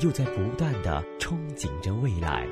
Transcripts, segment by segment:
又在不断的憧憬着未来。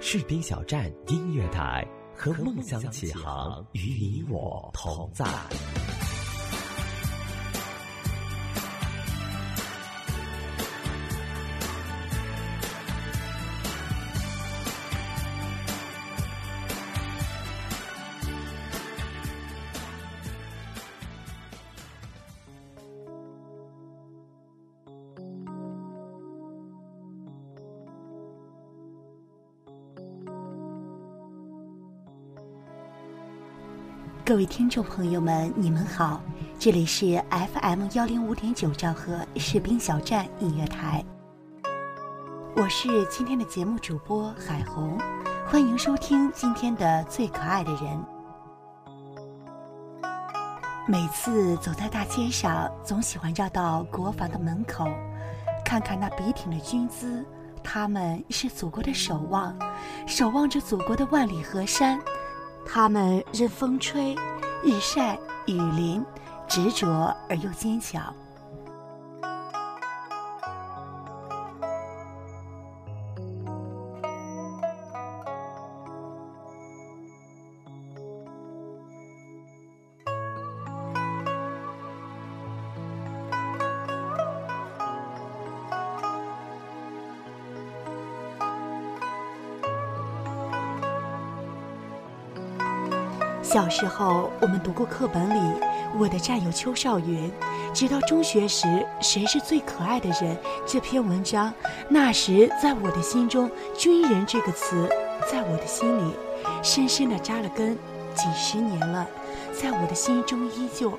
士兵小站音乐台和梦想起航，与你我同在。各位听众朋友们，你们好，这里是 FM 幺零五点九兆赫士兵小站音乐台，我是今天的节目主播海红，欢迎收听今天的最可爱的人。每次走在大街上，总喜欢绕到国防的门口，看看那笔挺的军姿，他们是祖国的守望，守望着祖国的万里河山。他们任风吹、日晒、雨淋，执着而又坚强。小时候，我们读过课本里《我的战友邱少云》，直到中学时，《谁是最可爱的人》这篇文章，那时在我的心中，“军人”这个词，在我的心里深深的扎了根，几十年了，在我的心中依旧。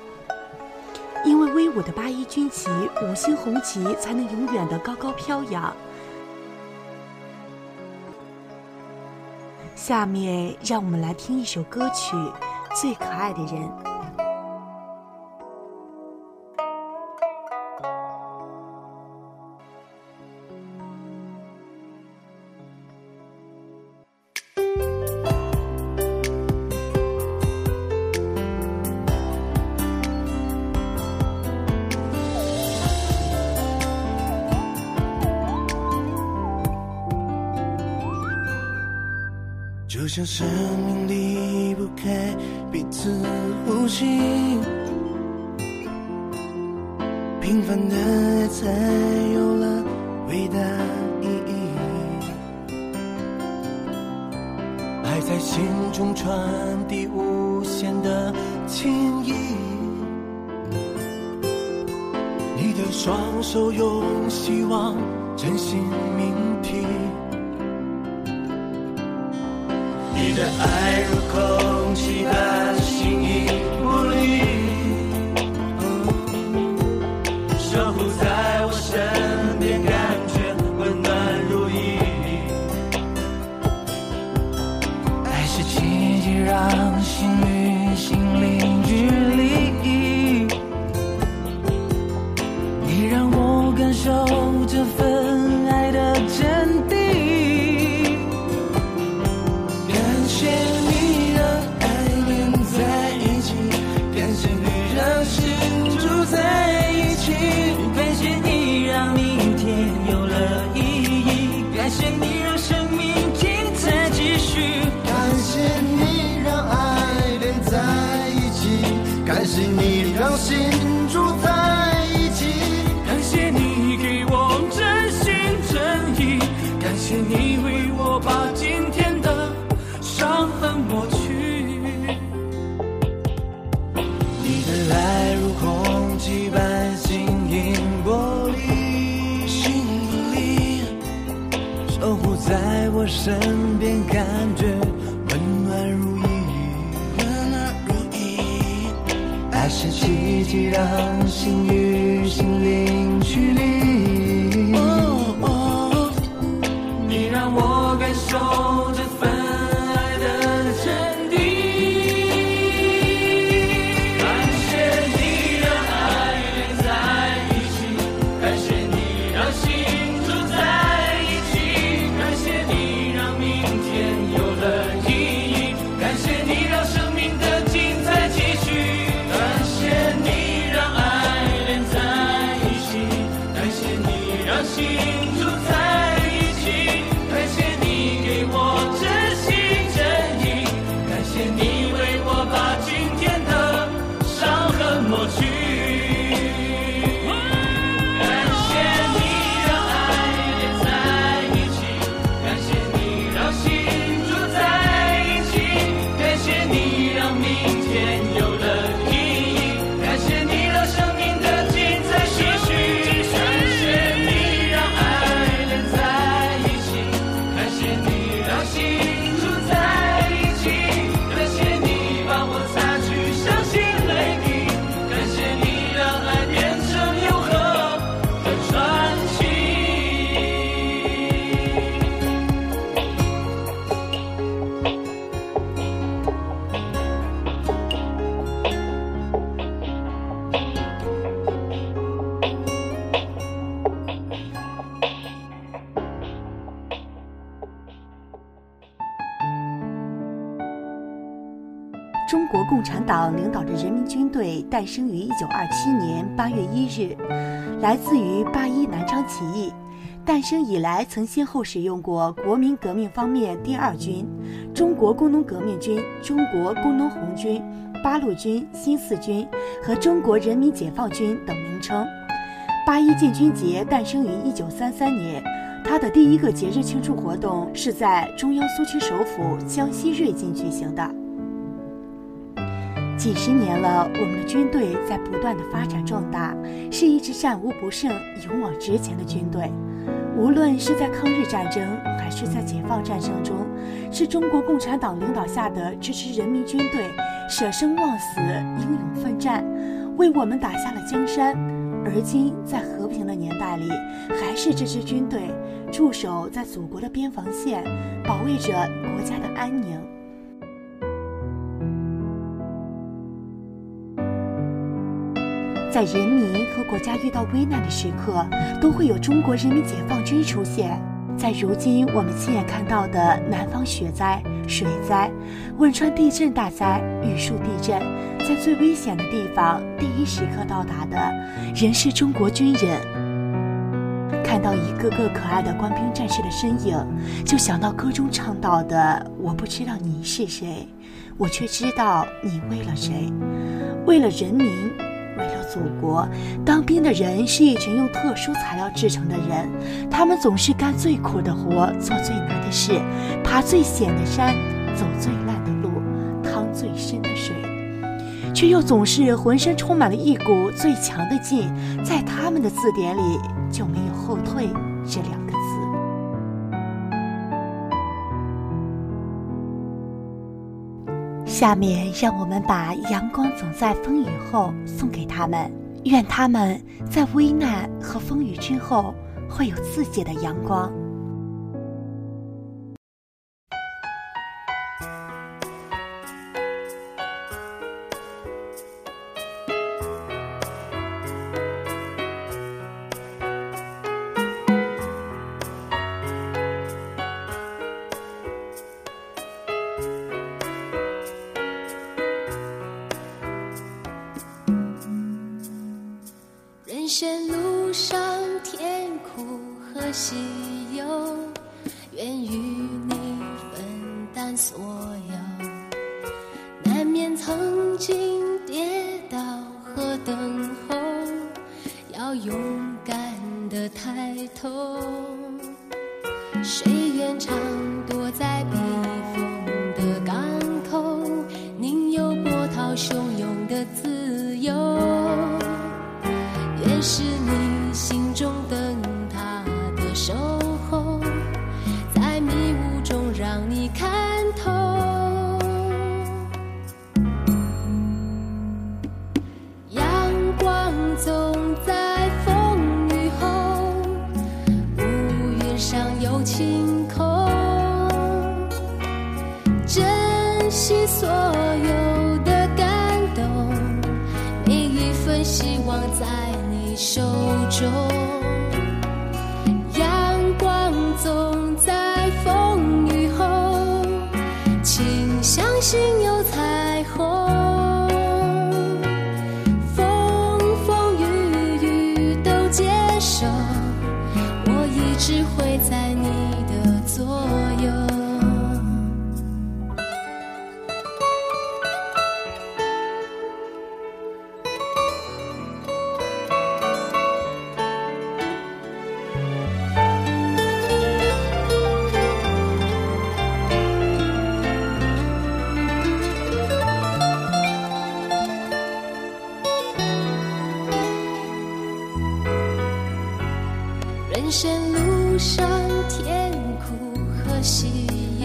因为威武的八一军旗，五星红旗才能永远的高高飘扬。下面让我们来听一首歌曲《最可爱的人》。就像生命里呼吸，平凡的爱才有了伟大意义。爱在心中传递无限的情谊，你的双手用希望真心铭题。你的爱如空期待新衣队诞生于1927年8月1日，来自于八一南昌起义。诞生以来，曾先后使用过国民革命方面第二军、中国工农革命军、中国工农红军、八路军、新四军和中国人民解放军等名称。八一建军节诞生于1933年，它的第一个节日庆祝活动是在中央苏区首府江西瑞金举行的。几十年了，我们的军队在不断的发展壮大，是一支战无不胜、勇往直前的军队。无论是在抗日战争还是在解放战争中，是中国共产党领导下的这支人民军队舍生忘死、英勇奋战，为我们打下了江山。而今在和平的年代里，还是这支军队驻守在祖国的边防线，保卫着国家的安宁。在人民和国家遇到危难的时刻，都会有中国人民解放军出现。在如今我们亲眼看到的南方雪灾、水灾、汶川地震大灾、玉树地震，在最危险的地方第一时刻到达的，仍是中国军人。看到一个个可爱的官兵战士的身影，就想到歌中唱到的：“我不知道你是谁，我却知道你为了谁，为了人民。”祖国，当兵的人是一群用特殊材料制成的人，他们总是干最苦的活，做最难的事，爬最险的山，走最烂的路，趟最深的水，却又总是浑身充满了一股最强的劲。在他们的字典里就没有后退这两下面让我们把“阳光总在风雨后”送给他们，愿他们在危难和风雨之后会有自己的阳光。敢的抬头，谁愿常躲在避风的港口，宁有波涛汹涌的自由。也是你心中。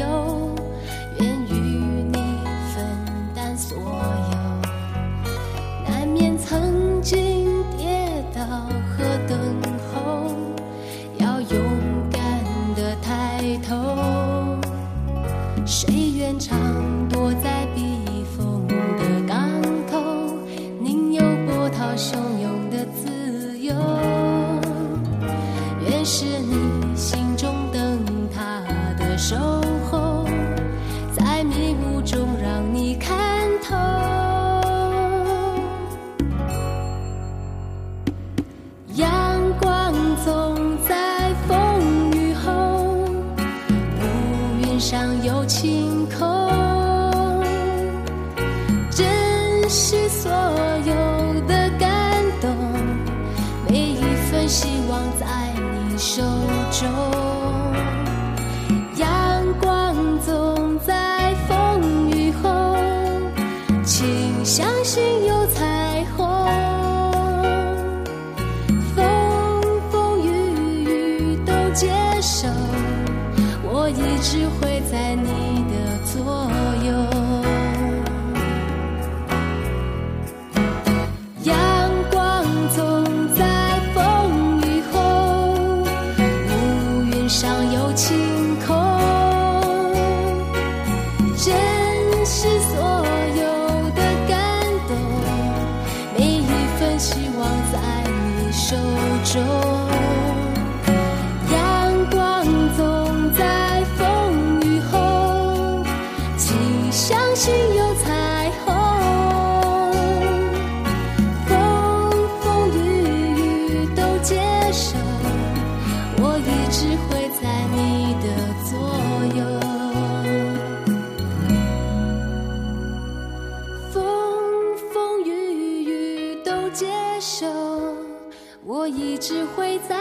有。是所有的感动每一份希望在你手中。会在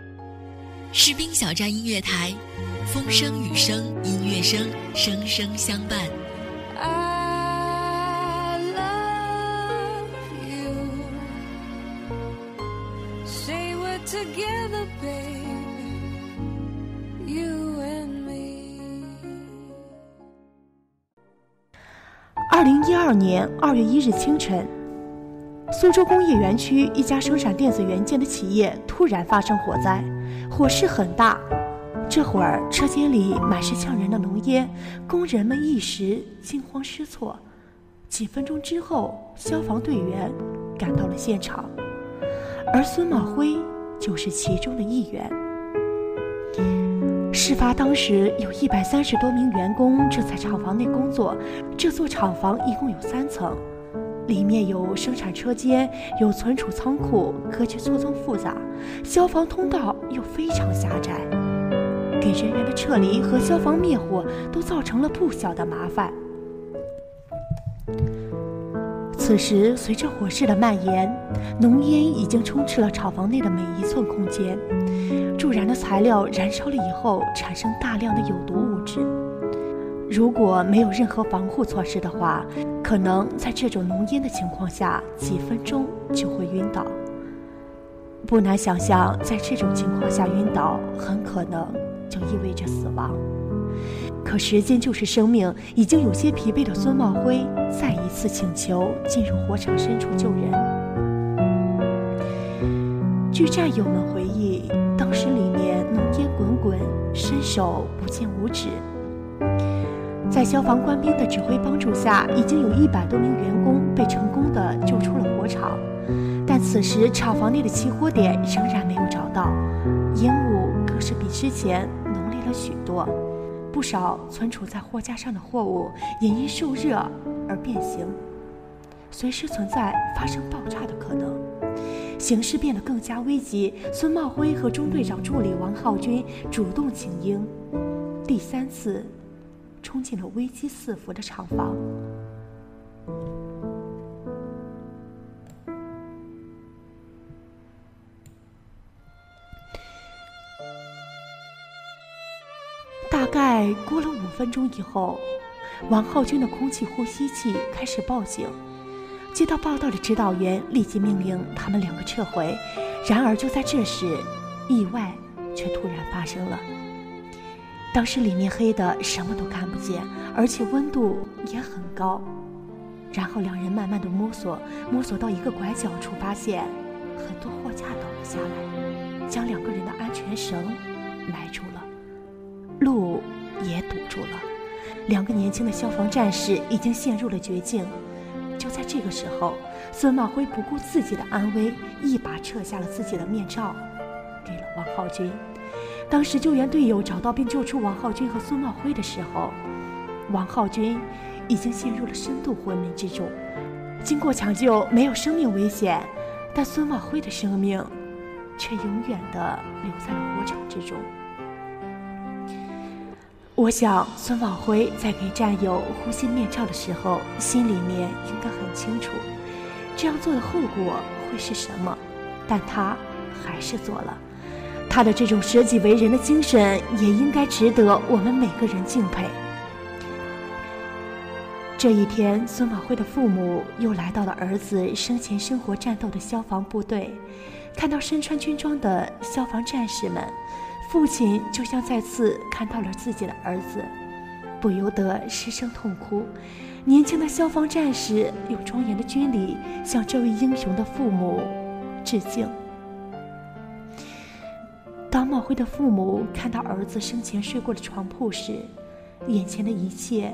士兵小站音乐台，风声雨声音乐声，声声相伴。I love you. Say we're together, baby. You and me. 二零一二年二月一日清晨，苏州工业园区一家生产电子元件的企业突然发生火灾，火势很大。这会儿车间里满是呛人的浓烟，工人们一时惊慌失措。几分钟之后，消防队员赶到了现场，而孙茂辉就是其中的一员。事发当时，有一百三十多名员工正在厂房内工作。这座厂房一共有三层，里面有生产车间，有存储仓库，格局错综复杂，消防通道又非常狭窄，给人员的撤离和消防灭火都造成了不小的麻烦。此时，随着火势的蔓延，浓烟已经充斥了厂房内的每一寸空间。助燃的材料燃烧了以后，产生大量的有毒物质。如果没有任何防护措施的话，可能在这种浓烟的情况下，几分钟就会晕倒。不难想象，在这种情况下晕倒，很可能就意味着死亡。可时间就是生命，已经有些疲惫的孙茂辉再一次请求进入火场深处救人。据战友们回忆，当时里面浓烟滚滚，伸手不见五指。在消防官兵的指挥帮助下，已经有一百多名员工被成功的救出了火场。但此时厂房内的起火点仍然没有找到，烟雾更是比之前浓烈了许多。不少存储在货架上的货物也因受热而变形，随时存在发生爆炸的可能。形势变得更加危急，孙茂辉和中队长助理王浩军主动请缨，第三次冲进了危机四伏的厂房。大概过了五分钟以后，王浩军的空气呼吸器开始报警。接到报道的指导员立即命令他们两个撤回。然而就在这时，意外却突然发生了。当时里面黑的什么都看不见，而且温度也很高。然后两人慢慢的摸索，摸索到一个拐角处，发现很多货架倒了下来，将两个人的安全绳埋住了，路也堵住了。两个年轻的消防战士已经陷入了绝境。就在这个时候，孙茂辉不顾自己的安危，一把撤下了自己的面罩，给了王浩军。当时救援队友找到并救出王浩军和孙茂辉的时候，王浩军已经陷入了深度昏迷之中。经过抢救，没有生命危险，但孙茂辉的生命却永远的留在了火场之中。我想，孙茂辉在给战友呼吸面罩的时候，心里面应该很清楚，这样做的后果会是什么，但他还是做了。他的这种舍己为人的精神，也应该值得我们每个人敬佩。这一天，孙宝辉的父母又来到了儿子生前生活战斗的消防部队，看到身穿军装的消防战士们，父亲就像再次看到了自己的儿子，不由得失声痛哭。年轻的消防战士用庄严的军礼向这位英雄的父母致敬。当茂辉的父母看到儿子生前睡过的床铺时，眼前的一切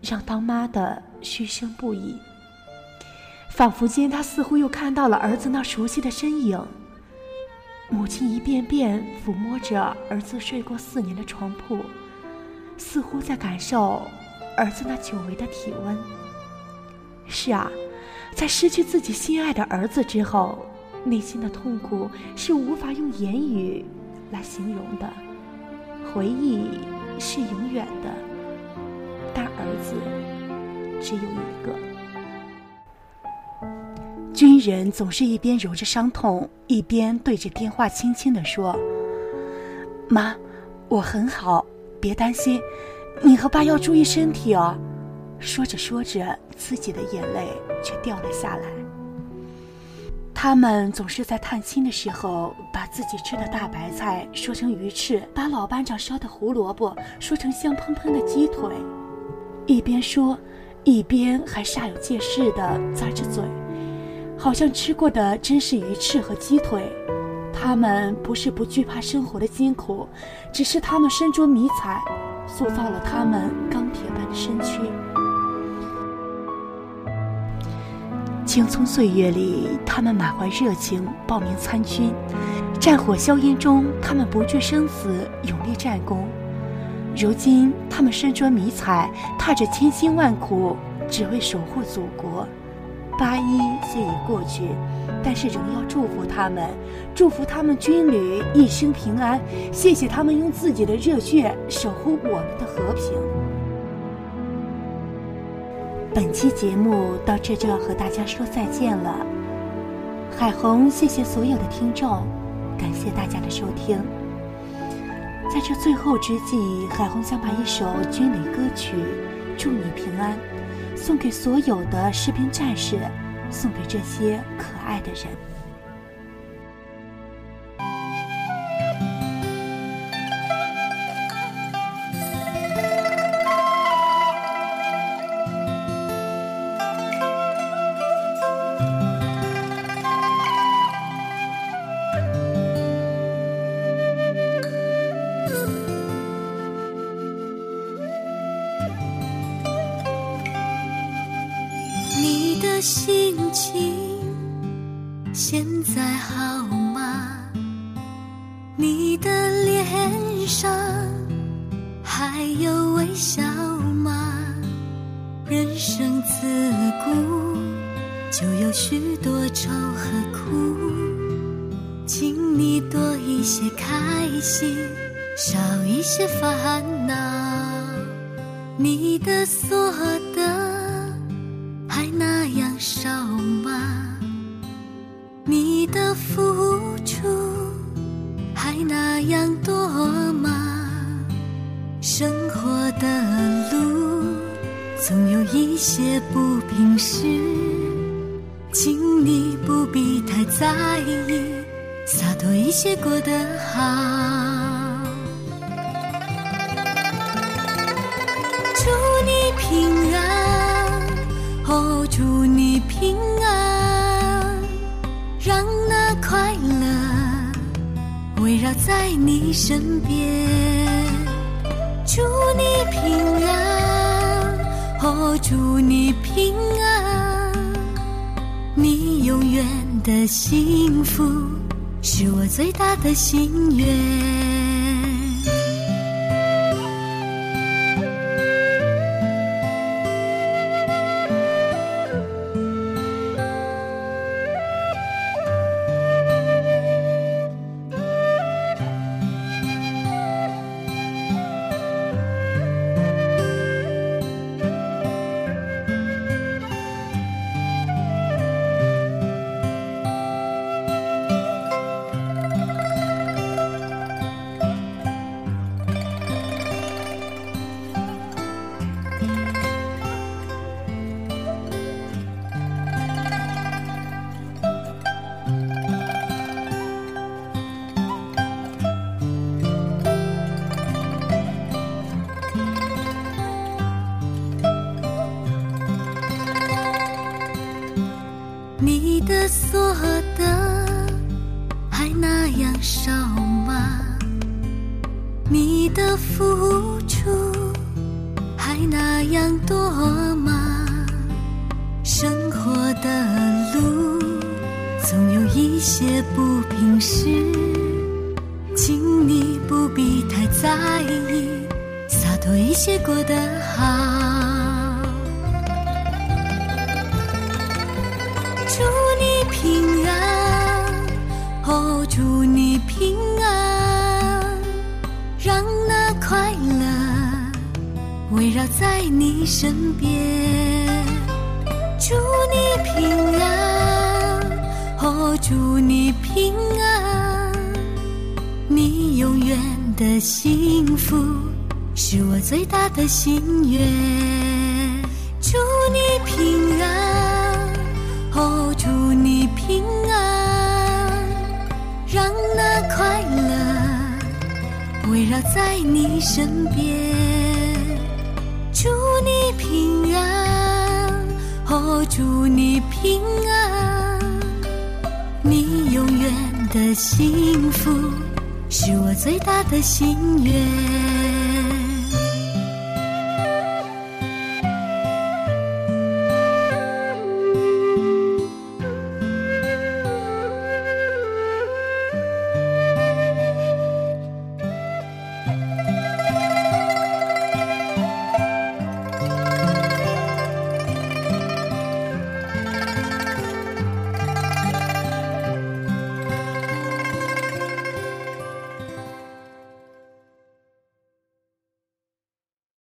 让当妈的嘘声不已。仿佛间，他似乎又看到了儿子那熟悉的身影。母亲一遍遍抚摸着儿子睡过四年的床铺，似乎在感受儿子那久违的体温。是啊，在失去自己心爱的儿子之后，内心的痛苦是无法用言语。来形容的回忆是永远的，但儿子只有一个。军人总是一边揉着伤痛，一边对着电话轻轻地说：“妈，我很好，别担心，你和爸要注意身体哦。”说着说着，自己的眼泪却掉了下来。他们总是在探亲的时候，把自己吃的大白菜说成鱼翅，把老班长烧的胡萝卜说成香喷喷的鸡腿，一边说，一边还煞有介事地咂着嘴，好像吃过的真是鱼翅和鸡腿。他们不是不惧怕生活的艰苦，只是他们身着迷彩，塑造了他们钢铁般的身躯。青葱岁月里，他们满怀热情报名参军；战火硝烟中，他们不惧生死，勇立战功。如今，他们身着迷彩，踏着千辛万苦，只为守护祖国。八一虽已过去，但是仍要祝福他们，祝福他们军旅一生平安。谢谢他们用自己的热血守护我们的和平。本期节目到这就要和大家说再见了，海虹，谢谢所有的听众，感谢大家的收听。在这最后之际，海虹想把一首军旅歌曲《祝你平安》送给所有的士兵战士，送给这些可爱的人。人生自古就有许多愁和苦，请你多一些开心，少一些烦恼。你的所得。还那样少吗？你的付出还那样多总有一些不平事，请你不必太在意，洒脱一些过得好。祝你平安，哦，祝你平安，让那快乐围绕在你身边，祝你平安。哦，祝你平安，你永远的幸福是我最大的心愿。在意，洒脱一些过得好。祝你平安，哦，祝你平安，让那快乐围绕在你身边。祝你平安，哦，祝的幸福是我最大的心愿。祝你平安。哦，祝你平安，让那快乐围绕在你身边。祝你平安，哦，祝你平安，你永远的幸福是我最大的心愿。